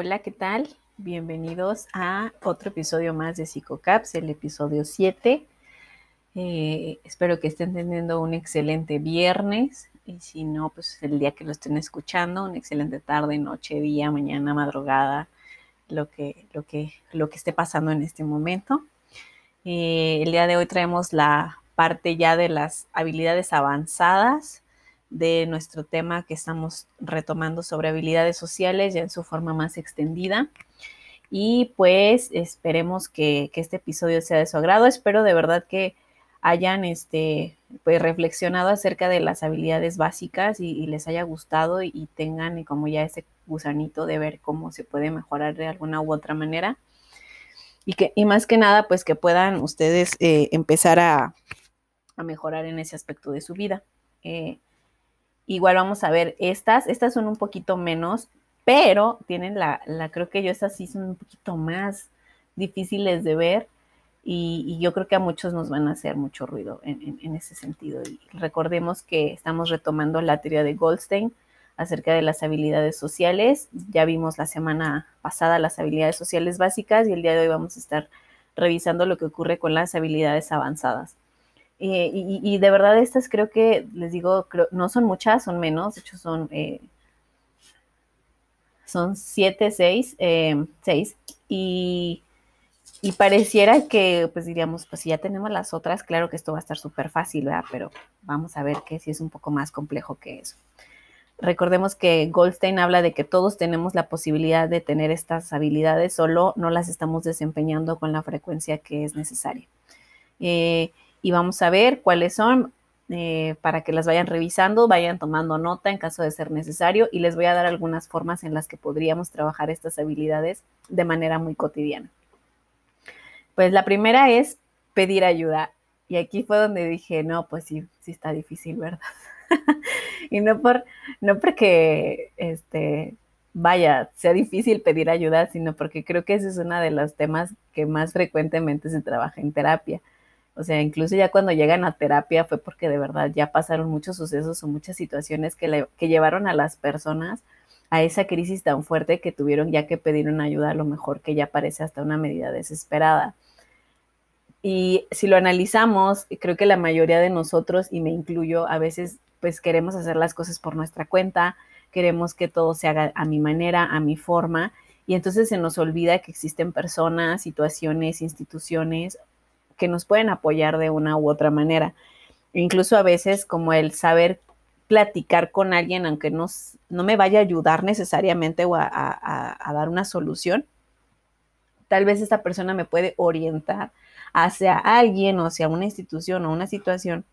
Hola, ¿qué tal? Bienvenidos a otro episodio más de PsicoCaps, el episodio 7. Eh, espero que estén teniendo un excelente viernes y si no, pues el día que lo estén escuchando, una excelente tarde, noche, día, mañana, madrugada, lo que, lo que, lo que esté pasando en este momento. Eh, el día de hoy traemos la parte ya de las habilidades avanzadas de nuestro tema que estamos retomando sobre habilidades sociales ya en su forma más extendida. Y pues esperemos que, este episodio sea de su agrado. Espero de verdad que hayan este, pues, reflexionado acerca de las habilidades básicas y, les haya gustado y, tengan como ya ese gusanito de ver cómo se puede mejorar de alguna u otra manera. Y, que, y más que nada, pues que puedan ustedes eh, empezar a, mejorar en ese aspecto de su vida. Eh, Igual vamos a ver estas, estas son un poquito menos, pero tienen la, la creo que yo estas sí son un poquito más difíciles de ver y, yo creo que a muchos nos van a hacer mucho ruido en, ese sentido. Y recordemos que estamos retomando la teoría de Goldstein acerca de las habilidades sociales. Ya vimos la semana pasada las habilidades sociales básicas y el día de hoy vamos a estar revisando lo que ocurre con las habilidades avanzadas. Eh, y, de verdad estas creo que, les digo, no son muchas, son menos, de hecho son, eh, son siete, seis, eh, seis, y, y, pareciera que, pues diríamos, pues si ya tenemos las otras, claro que esto va a estar súper fácil, ¿verdad? Pero vamos a ver que sí es un poco más complejo que eso. Recordemos que Goldstein habla de que todos tenemos la posibilidad de tener estas habilidades, solo no las estamos desempeñando con la frecuencia que es necesaria. Eh, y vamos a ver cuáles son eh, para que las vayan revisando, vayan tomando nota en caso de ser necesario y les voy a dar algunas formas en las que podríamos trabajar estas habilidades de manera muy cotidiana. Pues la primera es pedir ayuda. Y aquí fue donde dije, no, pues sí, sí está difícil, ¿verdad? y no por, no porque este vaya, sea difícil pedir ayuda, sino porque creo que ese es uno de los temas que más frecuentemente se trabaja en terapia o sea, incluso ya cuando llegan a terapia fue porque de verdad ya pasaron muchos sucesos o muchas situaciones que, que llevaron a las personas a esa crisis tan fuerte que tuvieron ya que pedir una ayuda a lo mejor que ya parece hasta una medida desesperada. Y si lo analizamos, creo que la mayoría de nosotros, y me incluyo, a veces pues queremos hacer las cosas por nuestra cuenta, queremos que todo se haga a mi manera, a mi forma, y entonces se nos olvida que existen personas, situaciones, instituciones que nos pueden apoyar de una u otra manera. Incluso a veces como el saber platicar con alguien, aunque no, no me vaya a ayudar necesariamente o a, dar una solución, tal vez esta persona me puede orientar hacia alguien o hacia una institución o una situación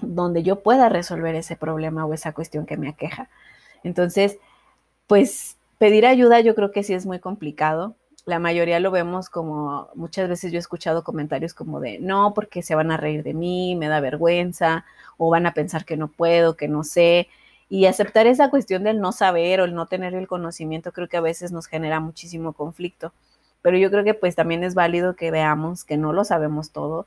donde yo pueda resolver ese problema o esa cuestión que me aqueja. Entonces, pues pedir ayuda yo creo que sí es muy complicado la mayoría lo vemos como, muchas veces yo he escuchado comentarios como de, no, porque se van a reír de mí, me da vergüenza, o van a pensar que no puedo, que no sé. Y aceptar esa cuestión del no saber o el no tener el conocimiento creo que a veces nos genera muchísimo conflicto. Pero yo creo que pues también es válido que veamos que no lo sabemos todo,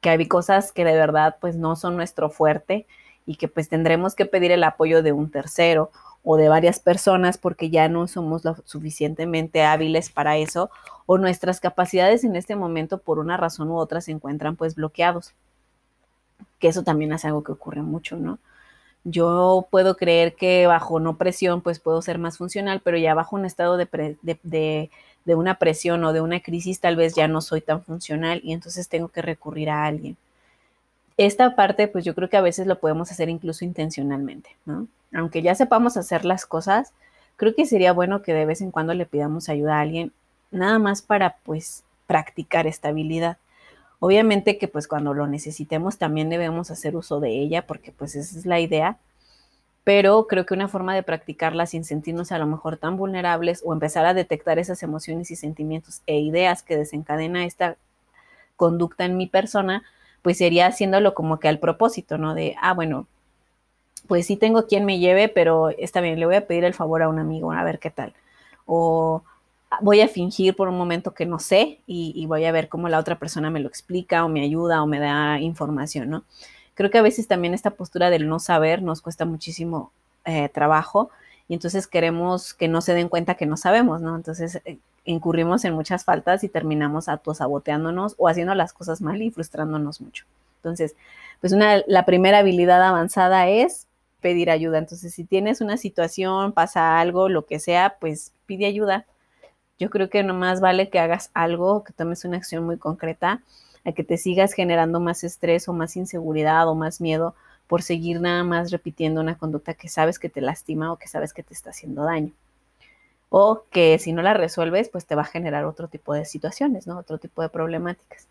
que hay cosas que de verdad pues no son nuestro fuerte y que pues tendremos que pedir el apoyo de un tercero o de varias personas porque ya no somos lo suficientemente hábiles para eso o nuestras capacidades en este momento por una razón u otra se encuentran pues bloqueados. Que eso también es algo que ocurre mucho, ¿no? Yo puedo creer que bajo no presión pues puedo ser más funcional, pero ya bajo un estado de, de, de una presión o de una crisis tal vez ya no soy tan funcional y entonces tengo que recurrir a alguien. Esta parte pues yo creo que a veces lo podemos hacer incluso intencionalmente, ¿no? aunque ya sepamos hacer las cosas, creo que sería bueno que de vez en cuando le pidamos ayuda a alguien, nada más para pues practicar esta habilidad. Obviamente que pues cuando lo necesitemos también debemos hacer uso de ella porque pues esa es la idea, pero creo que una forma de practicarla sin sentirnos a lo mejor tan vulnerables o empezar a detectar esas emociones y sentimientos e ideas que desencadena esta conducta en mi persona, pues sería haciéndolo como que al propósito, ¿no? De, ah, bueno, pues sí tengo quien me lleve, pero está bien, le voy a pedir el favor a un amigo, a ver qué tal. O voy a fingir por un momento que no sé y, voy a ver cómo la otra persona me lo explica o me ayuda o me da información, ¿no? Creo que a veces también esta postura del no saber nos cuesta muchísimo eh, trabajo y entonces queremos que no se den cuenta que no sabemos, ¿no? Entonces eh, incurrimos en muchas faltas y terminamos autosaboteándonos o haciendo las cosas mal y frustrándonos mucho. Entonces, pues una, la primera habilidad avanzada es pedir ayuda. Entonces, si tienes una situación, pasa algo, lo que sea, pues pide ayuda. Yo creo que nomás vale que hagas algo, que tomes una acción muy concreta, a que te sigas generando más estrés o más inseguridad o más miedo por seguir nada más repitiendo una conducta que sabes que te lastima o que sabes que te está haciendo daño. O que si no la resuelves, pues te va a generar otro tipo de situaciones, ¿no? Otro tipo de problemáticas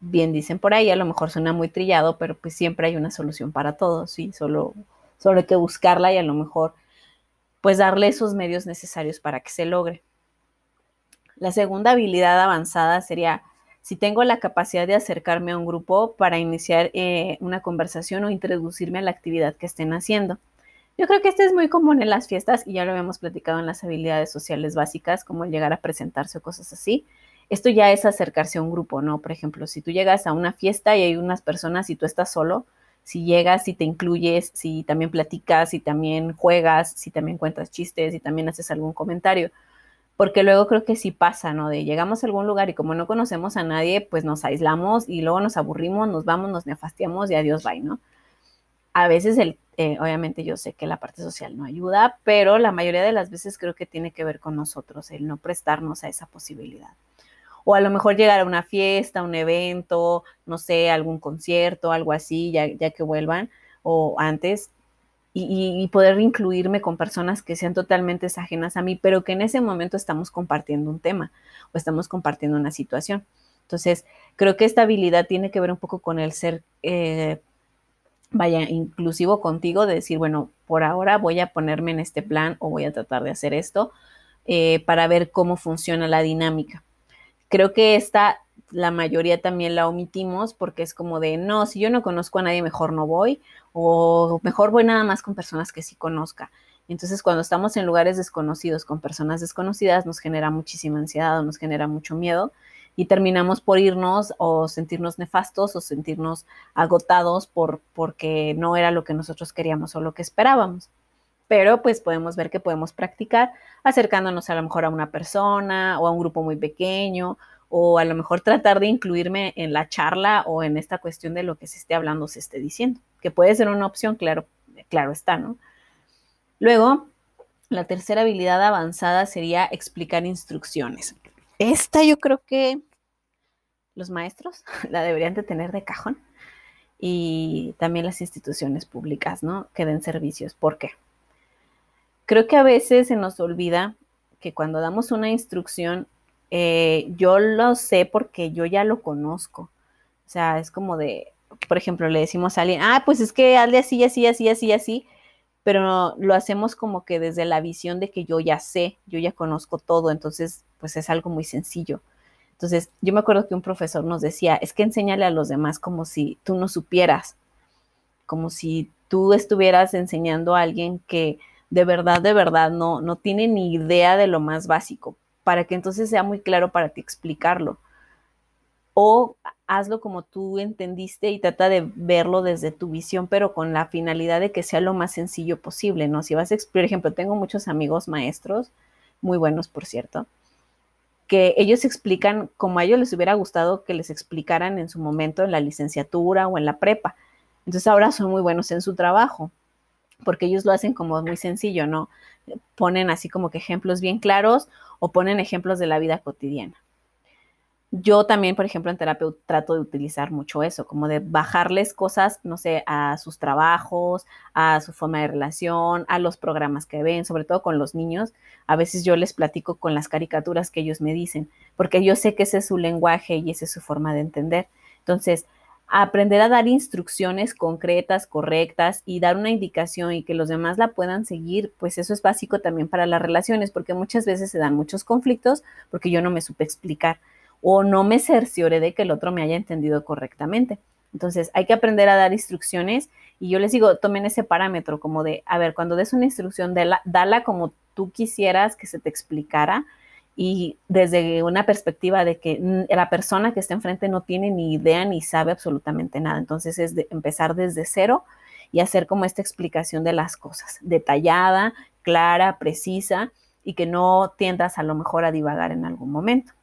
bien dicen por ahí, a lo mejor suena muy trillado, pero pues siempre hay una solución para todo, sí, solo, solo hay que buscarla y a lo mejor pues darle esos medios necesarios para que se logre. La segunda habilidad avanzada sería si tengo la capacidad de acercarme a un grupo para iniciar eh, una conversación o introducirme a la actividad que estén haciendo. Yo creo que este es muy común en las fiestas y ya lo habíamos platicado en las habilidades sociales básicas, como el llegar a presentarse o cosas así esto ya es acercarse a un grupo, ¿no? Por ejemplo, si tú llegas a una fiesta y hay unas personas y tú estás solo, si llegas, si te incluyes, si también platicas, si también juegas, si también cuentas chistes, si también haces algún comentario. Porque luego creo que sí pasa, ¿no? De llegamos a algún lugar y como no conocemos a nadie, pues nos aislamos y luego nos aburrimos, nos vamos, nos nefastiamos y adiós, bye, ¿no? A veces, el, eh, obviamente yo sé que la parte social no ayuda, pero la mayoría de las veces creo que tiene que ver con nosotros, el no prestarnos a esa posibilidad o a lo mejor llegar a una fiesta, un evento, no sé, algún concierto, algo así, ya, que vuelvan, o antes, y, poder incluirme con personas que sean totalmente ajenas a mí, pero que en ese momento estamos compartiendo un tema o estamos compartiendo una situación. Entonces, creo que esta habilidad tiene que ver un poco con el ser, eh, vaya, inclusivo contigo, de decir, bueno, por ahora voy a ponerme en este plan o voy a tratar de hacer esto eh, para ver cómo funciona la dinámica. Creo que esta, la mayoría también la omitimos porque es como de, no, si yo no conozco a nadie, mejor no voy, o mejor voy nada más con personas que sí conozca. Entonces, cuando estamos en lugares desconocidos con personas desconocidas, nos genera muchísima ansiedad o nos genera mucho miedo y terminamos por irnos o sentirnos nefastos o sentirnos agotados por, porque no era lo que nosotros queríamos o lo que esperábamos pero pues podemos ver que podemos practicar acercándonos a lo mejor a una persona o a un grupo muy pequeño o a lo mejor tratar de incluirme en la charla o en esta cuestión de lo que se esté hablando, se esté diciendo, que puede ser una opción, claro, claro está, ¿no? Luego, la tercera habilidad avanzada sería explicar instrucciones. Esta yo creo que los maestros la deberían de tener de cajón y también las instituciones públicas, ¿no? Que den servicios. ¿Por qué? Creo que a veces se nos olvida que cuando damos una instrucción, eh, yo lo sé porque yo ya lo conozco. O sea, es como de, por ejemplo, le decimos a alguien, ah, pues es que hazle así, así, así, así, así, pero lo hacemos como que desde la visión de que yo ya sé, yo ya conozco todo, entonces, pues es algo muy sencillo. Entonces, yo me acuerdo que un profesor nos decía, es que enséñale a los demás como si tú no supieras, como si tú estuvieras enseñando a alguien que de verdad, de verdad no, no tiene ni idea de lo más básico, para que entonces sea muy claro para ti explicarlo. O hazlo como tú entendiste y trata de verlo desde tu visión, pero con la finalidad de que sea lo más sencillo posible, ¿no? Si vas a, por ejemplo, tengo muchos amigos maestros, muy buenos, por cierto, que ellos explican como a ellos les hubiera gustado que les explicaran en su momento en la licenciatura o en la prepa. Entonces ahora son muy buenos en su trabajo porque ellos lo hacen como muy sencillo, ¿no? Ponen así como que ejemplos bien claros o ponen ejemplos de la vida cotidiana. Yo también, por ejemplo, en terapia trato de utilizar mucho eso, como de bajarles cosas, no sé, a sus trabajos, a su forma de relación, a los programas que ven, sobre todo con los niños. A veces yo les platico con las caricaturas que ellos me dicen, porque yo sé que ese es su lenguaje y esa es su forma de entender. Entonces, aprender a dar instrucciones concretas, correctas y dar una indicación y que los demás la puedan seguir, pues eso es básico también para las relaciones, porque muchas veces se dan muchos conflictos porque yo no me supe explicar o no me cercioré de que el otro me haya entendido correctamente. Entonces hay que aprender a dar instrucciones y yo les digo, tomen ese parámetro como de, a ver, cuando des una instrucción, dala, dala como tú quisieras que se te explicara, y desde una perspectiva de que la persona que está enfrente no tiene ni idea ni sabe absolutamente nada. Entonces es de empezar desde cero y hacer como esta explicación de las cosas, detallada, clara, precisa y que no tiendas a lo mejor a divagar en algún momento.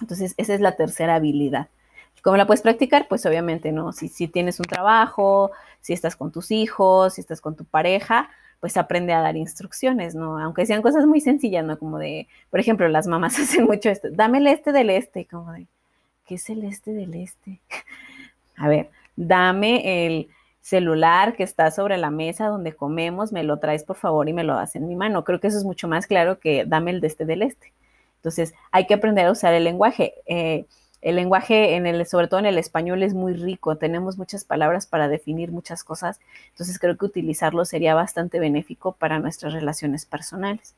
Entonces, esa es la tercera habilidad. ¿Cómo la puedes practicar? Pues obviamente, ¿no? Si, tienes un trabajo, si estás con tus hijos, si estás con tu pareja, pues aprende a dar instrucciones, ¿no? Aunque sean cosas muy sencillas, ¿no? Como de, por ejemplo, las mamás hacen mucho esto, dame el este del este, como de, ¿qué es el este del este? a ver, dame el celular que está sobre la mesa donde comemos, me lo traes por favor y me lo das en mi mano. Creo que eso es mucho más claro que dame el de este del este. Entonces, hay que aprender a usar el lenguaje. Eh, el lenguaje, sobre todo en el español, es muy rico. Tenemos muchas palabras para definir muchas cosas. Entonces, creo que utilizarlo sería bastante benéfico para nuestras relaciones personales.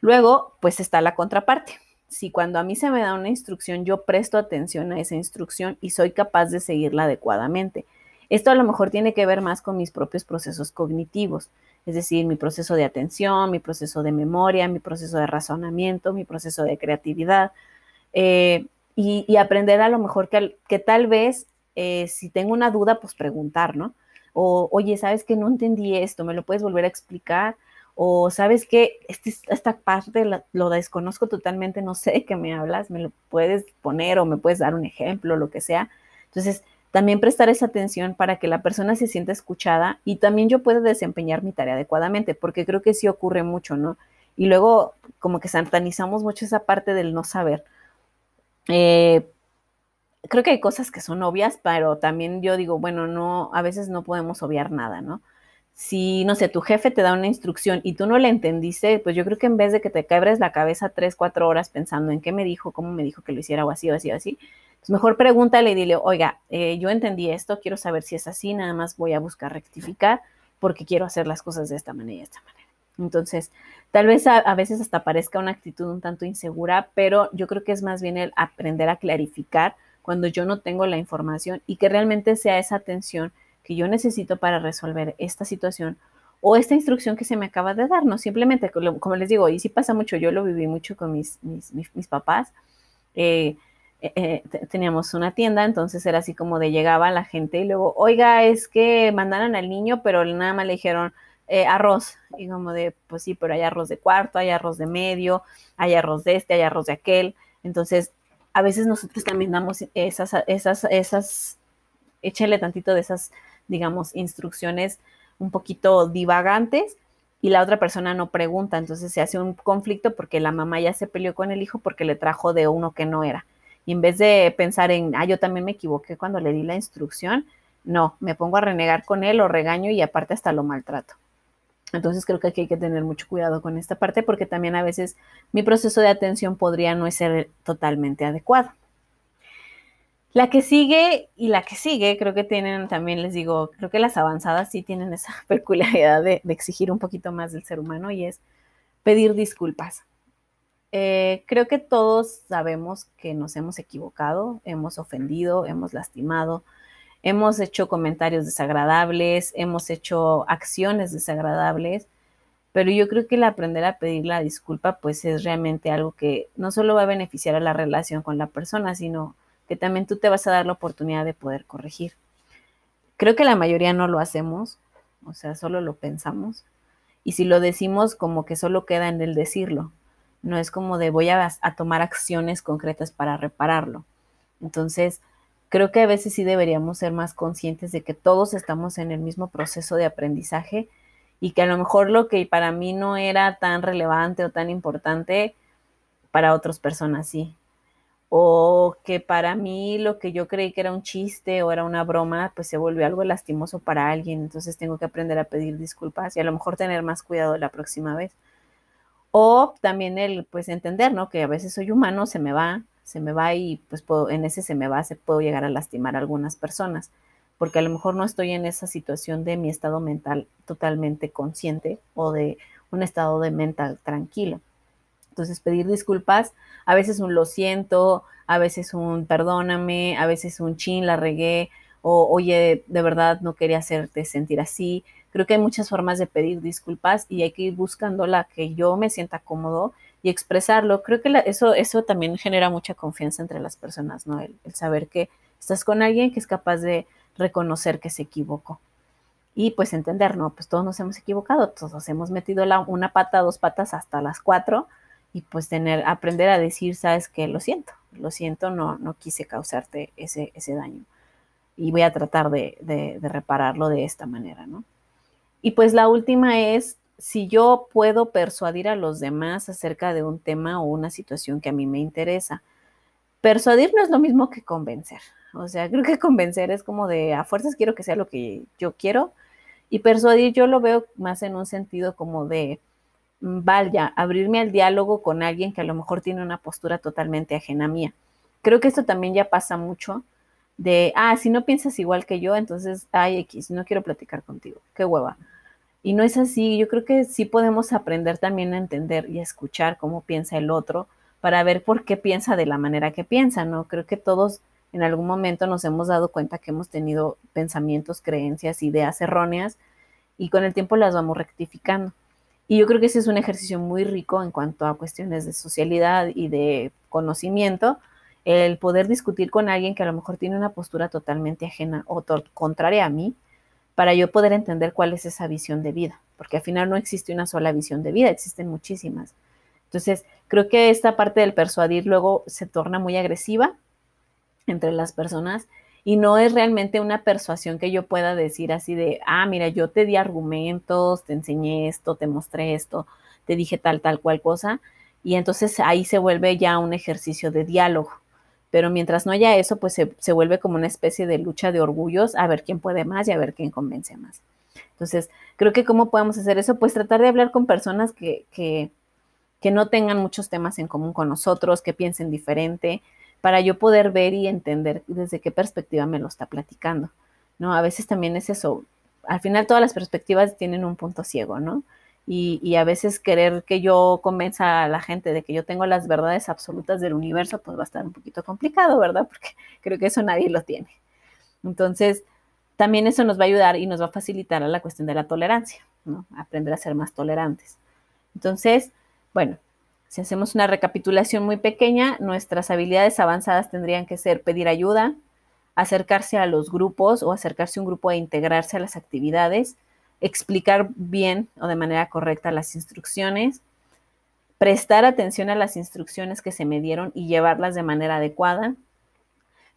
Luego, pues está la contraparte. Si cuando a mí se me da una instrucción, yo presto atención a esa instrucción y soy capaz de seguirla adecuadamente. Esto a lo mejor tiene que ver más con mis propios procesos cognitivos es decir, mi proceso de atención, mi proceso de memoria, mi proceso de razonamiento, mi proceso de creatividad, eh, y, aprender a lo mejor que, tal vez eh, si tengo una duda, pues preguntar, ¿no? O, oye, ¿sabes que no entendí esto? ¿Me lo puedes volver a explicar? O, ¿sabes que este, esta parte lo desconozco totalmente, no sé de qué me hablas, me lo puedes poner o me puedes dar un ejemplo, lo que sea? Entonces, también prestar esa atención para que la persona se sienta escuchada y también yo pueda desempeñar mi tarea adecuadamente, porque creo que sí ocurre mucho, ¿no? Y luego como que satanizamos mucho esa parte del no saber. Eh, creo que hay cosas que son obvias, pero también yo digo, bueno, no, a veces no podemos obviar nada, ¿no? Si, no sé, tu jefe te da una instrucción y tú no la entendiste, pues yo creo que en vez de que te quebres la cabeza tres, cuatro horas pensando en qué me dijo, cómo me dijo que lo hiciera o así o así o así, pues mejor pregúntale y dile, oiga, eh, yo entendí esto, quiero saber si es así, nada más voy a buscar rectificar porque quiero hacer las cosas de esta manera y de esta manera. Entonces, tal vez a, veces hasta parezca una actitud un tanto insegura, pero yo creo que es más bien el aprender a clarificar cuando yo no tengo la información y que realmente sea esa atención que yo necesito para resolver esta situación o esta instrucción que se me acaba de dar, no simplemente, como les digo, y sí pasa mucho, yo lo viví mucho con mis, mis, mis, papás, eh, eh, eh, teníamos una tienda, entonces era así como de llegaba la gente y luego, oiga, es que mandaron al niño, pero nada más le dijeron arroz. Y como de, pues sí, pero hay arroz de cuarto, hay arroz de medio, hay arroz de este, hay arroz de aquel. Entonces, a veces nosotros también damos esas, esas, esas, échenle tantito de esas, digamos, instrucciones un poquito divagantes y la otra persona no pregunta, entonces se hace un conflicto porque la mamá ya se peleó con el hijo porque le trajo de uno que no era. Y en vez de pensar en, ah, yo también me equivoqué cuando le di la instrucción, no, me pongo a renegar con él, lo regaño y aparte hasta lo maltrato. Entonces creo que aquí hay que tener mucho cuidado con esta parte porque también a veces mi proceso de atención podría no ser totalmente adecuado. La que sigue y la que sigue, creo que tienen también, les digo, creo que las avanzadas sí tienen esa peculiaridad de, exigir un poquito más del ser humano y es pedir disculpas. Eh, creo que todos sabemos que nos hemos equivocado, hemos ofendido, hemos lastimado, hemos hecho comentarios desagradables, hemos hecho acciones desagradables, pero yo creo que el aprender a pedir la disculpa pues es realmente algo que no solo va a beneficiar a la relación con la persona, sino que también tú te vas a dar la oportunidad de poder corregir. Creo que la mayoría no lo hacemos, o sea, solo lo pensamos. Y si lo decimos, como que solo queda en el decirlo, no es como de voy a, tomar acciones concretas para repararlo. Entonces, creo que a veces sí deberíamos ser más conscientes de que todos estamos en el mismo proceso de aprendizaje y que a lo mejor lo que para mí no era tan relevante o tan importante, para otras personas sí. O que para mí lo que yo creí que era un chiste o era una broma, pues se volvió algo lastimoso para alguien. Entonces tengo que aprender a pedir disculpas y a lo mejor tener más cuidado la próxima vez. O también el, pues, entender, ¿no? Que a veces soy humano, se me va, se me va y pues en ese se me va, se puedo llegar a lastimar a algunas personas, porque a lo mejor no estoy en esa situación de mi estado mental totalmente consciente o de un estado de mental tranquilo. Entonces, pedir disculpas, a veces un lo siento, a veces un perdóname, a veces un chin, la regué, o oye, de verdad no quería hacerte sentir así, Creo que hay muchas formas de pedir disculpas y hay que ir buscando la que yo me sienta cómodo y expresarlo. Creo que eso, eso también genera mucha confianza entre las personas, ¿no? El, saber que estás con alguien que es capaz de reconocer que se equivocó. y pues entender, no, pues todos nos hemos equivocado, todos hemos metido la, una pata, dos patas hasta las cuatro y pues tener, aprender a decir, sabes que lo siento, lo siento, no, no quise causarte ese, ese daño y voy a tratar de, de, de repararlo de esta manera, ¿no? Y pues la última es si yo puedo persuadir a los demás acerca de un tema o una situación que a mí me interesa. Persuadir no es lo mismo que convencer. O sea, creo que convencer es como de a fuerzas quiero que sea lo que yo quiero y persuadir yo lo veo más en un sentido como de, vaya, abrirme al diálogo con alguien que a lo mejor tiene una postura totalmente ajena mía. Creo que esto también ya pasa mucho de, ah, si no piensas igual que yo, entonces, ay, X, no quiero platicar contigo, qué hueva. Y no es así, yo creo que sí podemos aprender también a entender y a escuchar cómo piensa el otro para ver por qué piensa de la manera que piensa, ¿no? Creo que todos en algún momento nos hemos dado cuenta que hemos tenido pensamientos, creencias, ideas erróneas y con el tiempo las vamos rectificando. Y yo creo que ese es un ejercicio muy rico en cuanto a cuestiones de socialidad y de conocimiento, el poder discutir con alguien que a lo mejor tiene una postura totalmente ajena o contraria a mí, para yo poder entender cuál es esa visión de vida, porque al final no existe una sola visión de vida, existen muchísimas. Entonces, creo que esta parte del persuadir luego se torna muy agresiva entre las personas y no es realmente una persuasión que yo pueda decir así de, ah, mira, yo te di argumentos, te enseñé esto, te mostré esto, te dije tal, tal, cual cosa, y entonces ahí se vuelve ya un ejercicio de diálogo. Pero mientras no haya eso, pues se, se vuelve como una especie de lucha de orgullos a ver quién puede más y a ver quién convence más. Entonces, creo que cómo podemos hacer eso, pues tratar de hablar con personas que, que, que no tengan muchos temas en común con nosotros, que piensen diferente, para yo poder ver y entender desde qué perspectiva me lo está platicando, ¿no? A veces también es eso, al final todas las perspectivas tienen un punto ciego, ¿no? Y, a veces querer que yo convenza a la gente de que yo tengo las verdades absolutas del universo, pues va a estar un poquito complicado, ¿verdad? Porque creo que eso nadie lo tiene. Entonces, también eso nos va a ayudar y nos va a facilitar a la cuestión de la tolerancia, ¿no? Aprender a ser más tolerantes. Entonces, bueno, si hacemos una recapitulación muy pequeña, nuestras habilidades avanzadas tendrían que ser pedir ayuda, acercarse a los grupos o acercarse a un grupo e integrarse a las actividades, explicar bien o de manera correcta las instrucciones, prestar atención a las instrucciones que se me dieron y llevarlas de manera adecuada,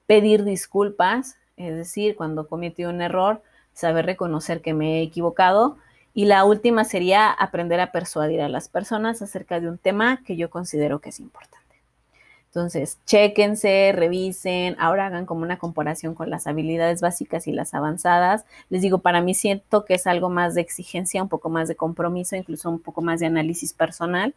pedir disculpas, es decir, cuando cometí un error, saber reconocer que me he equivocado y la última sería aprender a persuadir a las personas acerca de un tema que yo considero que es importante. Entonces, chéquense, revisen, ahora hagan como una comparación con las habilidades básicas y las avanzadas. Les digo, para mí siento que es algo más de exigencia, un poco más de compromiso, incluso un poco más de análisis personal,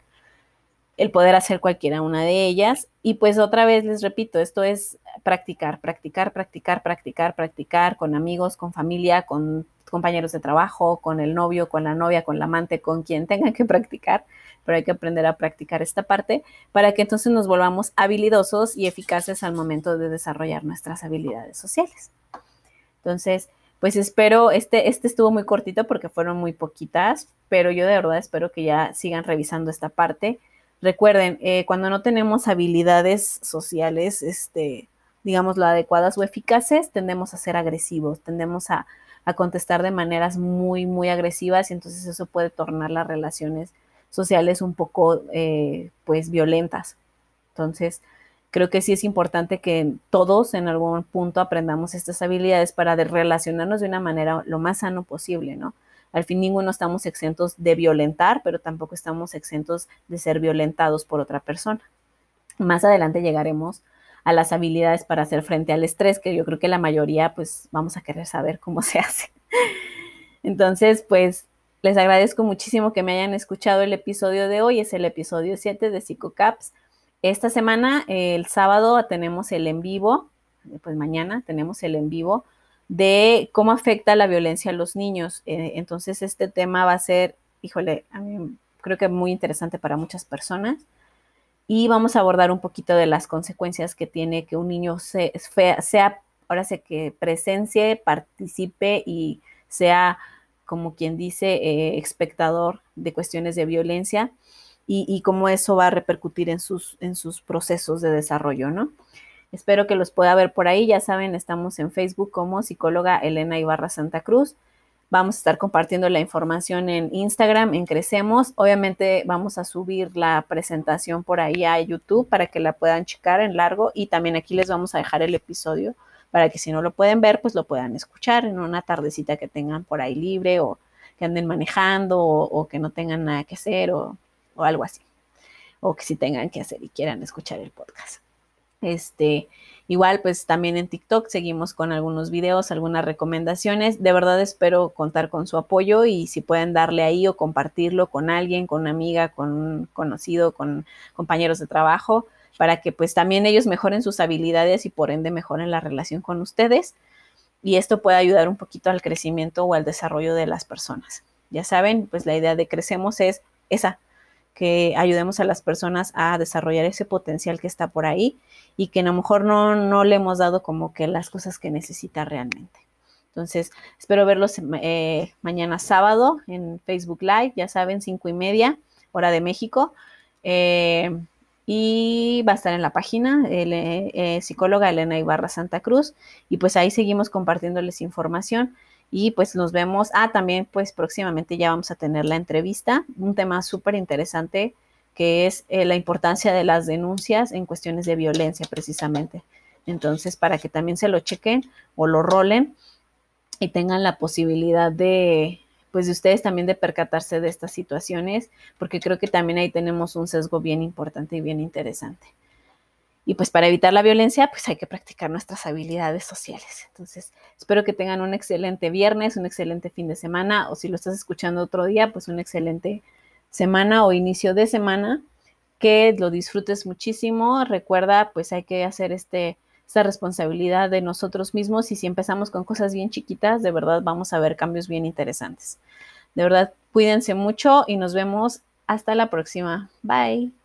el poder hacer cualquiera una de ellas. Y pues otra vez les repito, esto es practicar, practicar, practicar, practicar, practicar con amigos, con familia, con compañeros de trabajo, con el novio, con la novia, con la amante, con quien tengan que practicar, pero hay que aprender a practicar esta parte para que entonces nos volvamos habilidosos y eficaces al momento de desarrollar nuestras habilidades sociales. Entonces, pues espero, este, este estuvo muy cortito porque fueron muy poquitas, pero yo de verdad espero que ya sigan revisando esta parte. Recuerden, eh, cuando no tenemos habilidades sociales, este, digamos, lo adecuadas o eficaces, tendemos a ser agresivos, tendemos a, a contestar de maneras muy, muy agresivas y entonces eso puede tornar las relaciones sociales un poco, eh, pues, violentas. Entonces, creo que sí es importante que todos en algún punto aprendamos estas habilidades para relacionarnos de una manera lo más sano posible, ¿no? Al fin ninguno estamos exentos de violentar, pero tampoco estamos exentos de ser violentados por otra persona. Más adelante llegaremos a las habilidades para hacer frente al estrés, que yo creo que la mayoría pues vamos a querer saber cómo se hace. Entonces, pues les agradezco muchísimo que me hayan escuchado el episodio de hoy, es el episodio 7 de PsicoCaps. Esta semana, el sábado, tenemos el en vivo, pues mañana tenemos el en vivo de cómo afecta la violencia a los niños. Eh, entonces, este tema va a ser, híjole, creo que muy interesante para muchas personas y vamos a abordar un poquito de las consecuencias que tiene que un niño sea, ahora sé que presencie, participe y sea, como quien dice, eh, espectador de cuestiones de violencia y, cómo eso va a repercutir en sus, en sus procesos de desarrollo, ¿no? Espero que los pueda ver por ahí. Ya saben, estamos en Facebook como psicóloga Elena Ibarra Santa Cruz. Vamos a estar compartiendo la información en Instagram, en Crecemos. Obviamente vamos a subir la presentación por ahí a YouTube para que la puedan checar en largo y también aquí les vamos a dejar el episodio para que si no lo pueden ver, pues lo puedan escuchar en una tardecita que tengan por ahí libre o que anden manejando o, que no tengan nada que hacer o, o algo así. O que si tengan que hacer y quieran escuchar el podcast. Este, igual, pues también en TikTok seguimos con algunos videos, algunas recomendaciones. De verdad espero contar con su apoyo y si pueden darle ahí o compartirlo con alguien, con una amiga, con un conocido, con compañeros de trabajo, para que pues también ellos mejoren sus habilidades y por ende mejoren la relación con ustedes. Y esto puede ayudar un poquito al crecimiento o al desarrollo de las personas. Ya saben, pues la idea de Crecemos es esa, que ayudemos a las personas a desarrollar ese potencial que está por ahí y que a lo mejor no, no le hemos dado como que las cosas que necesita realmente. Entonces, espero verlos eh, mañana sábado en Facebook Live, ya saben, cinco y media, hora de México. Eh, y va a estar en la página, eh, psicóloga Elena Ibarra Santa Cruz. Y pues ahí seguimos compartiéndoles información y pues nos vemos. Ah, también pues próximamente ya vamos a tener la entrevista, un tema súper interesante que es eh, la importancia de las denuncias en cuestiones de violencia precisamente. Entonces, para que también se lo chequen o lo rolen y tengan la posibilidad de, pues de ustedes también de percatarse de estas situaciones, porque creo que también ahí tenemos un sesgo bien importante y bien interesante. Y pues para evitar la violencia, pues hay que practicar nuestras habilidades sociales. Entonces, espero que tengan un excelente viernes, un excelente fin de semana, o si lo estás escuchando otro día, pues un excelente semana o inicio de semana, que lo disfrutes muchísimo. Recuerda, pues hay que hacer este, esta responsabilidad de nosotros mismos y si empezamos con cosas bien chiquitas, de verdad vamos a ver cambios bien interesantes. De verdad, cuídense mucho y nos vemos hasta la próxima. Bye.